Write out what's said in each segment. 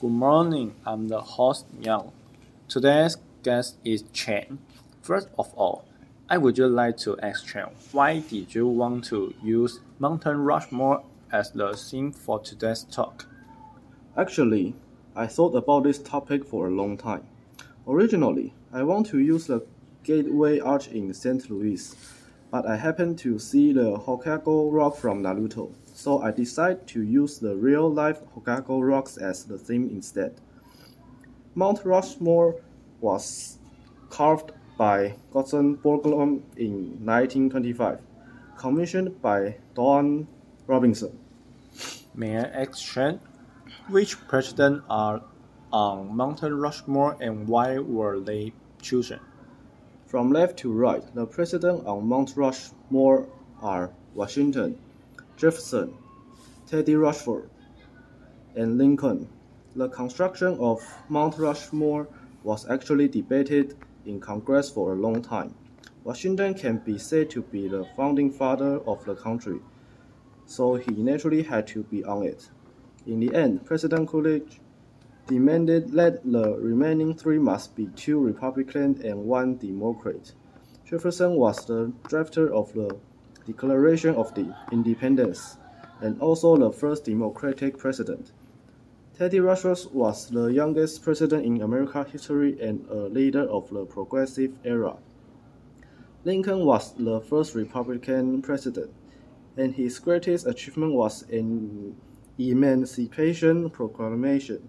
Good morning, I'm the host Yang. Today's guest is Chen. First of all, I would like to ask Chen, why did you want to use Mountain Rushmore as the theme for today's talk? Actually, I thought about this topic for a long time. Originally, I want to use the Gateway Arch in St. Louis, but I happened to see the Hokage rock from Naruto, so I decided to use the real-life Hokage rocks as the theme instead. Mount Rushmore was carved by Gordon Borglum in 1925, commissioned by Doane Robinson. May I ask Chen, which presidents are on Mount Rushmore and why were they chosen? From left to right, the presidents on Mount Rushmore are Washington, Jefferson, Teddy Roosevelt, and Lincoln. The construction of Mount Rushmore was actually debated in Congress for a long time. Washington can be said to be the founding father of the country, so he naturally had to be on it. In the end, President Coolidge demanded that the remaining three must be two Republicans and one Democrat. Jefferson was the drafter of the Declaration of the Independence and also the first Democratic president. Teddy Roosevelt was the youngest president in American history and a leader of the progressive era. Lincoln was the first Republican president, and his greatest achievement was an Emancipation Proclamation,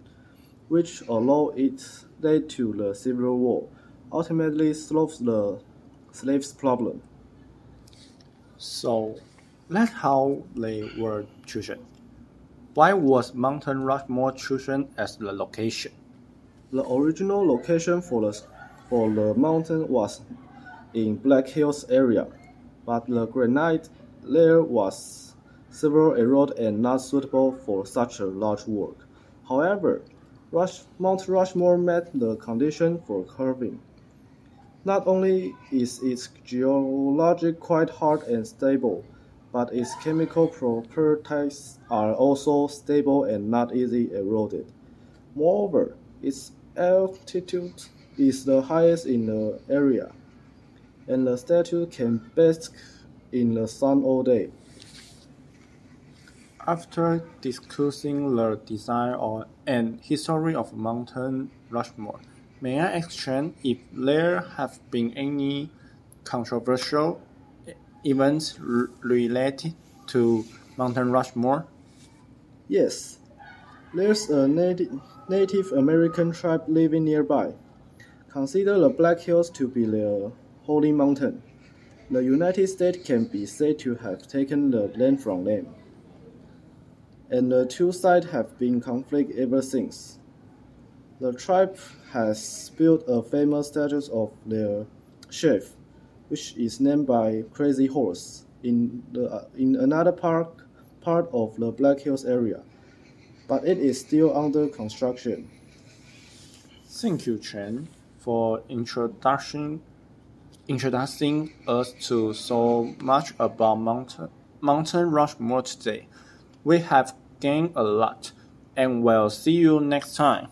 which, although it led to the Civil War, ultimately solved the slaves' problem. So, that's how they were chosen. Why was Mountain Rushmore chosen as the location? The original location for the, for the mountain was in Black Hills area, but the granite there was several eroded and not suitable for such a large work. However, Rush, Mount Rushmore met the condition for carving. Not only is its geology quite hard and stable, but its chemical properties are also stable and not easily eroded. Moreover, its altitude is the highest in the area, and the statue can bask in the sun all day. After discussing the design or, and history of Mountain Rushmore, may I ask Chen if there have been any controversial events related to Mountain Rushmore? Yes, there's a Native, Native American tribe living nearby. Consider the Black Hills to be the holy mountain. The United States can be said to have taken the land from them. And the two sides have been in conflict ever since. The tribe has built a famous statue of their chief, which is named by Crazy Horse in the uh, in another part part of the Black Hills area, but it is still under construction. Thank you, Chen, for introduction introducing us to so much about Mountain Mountain Rushmore today. We have gained a lot, and we'll see you next time.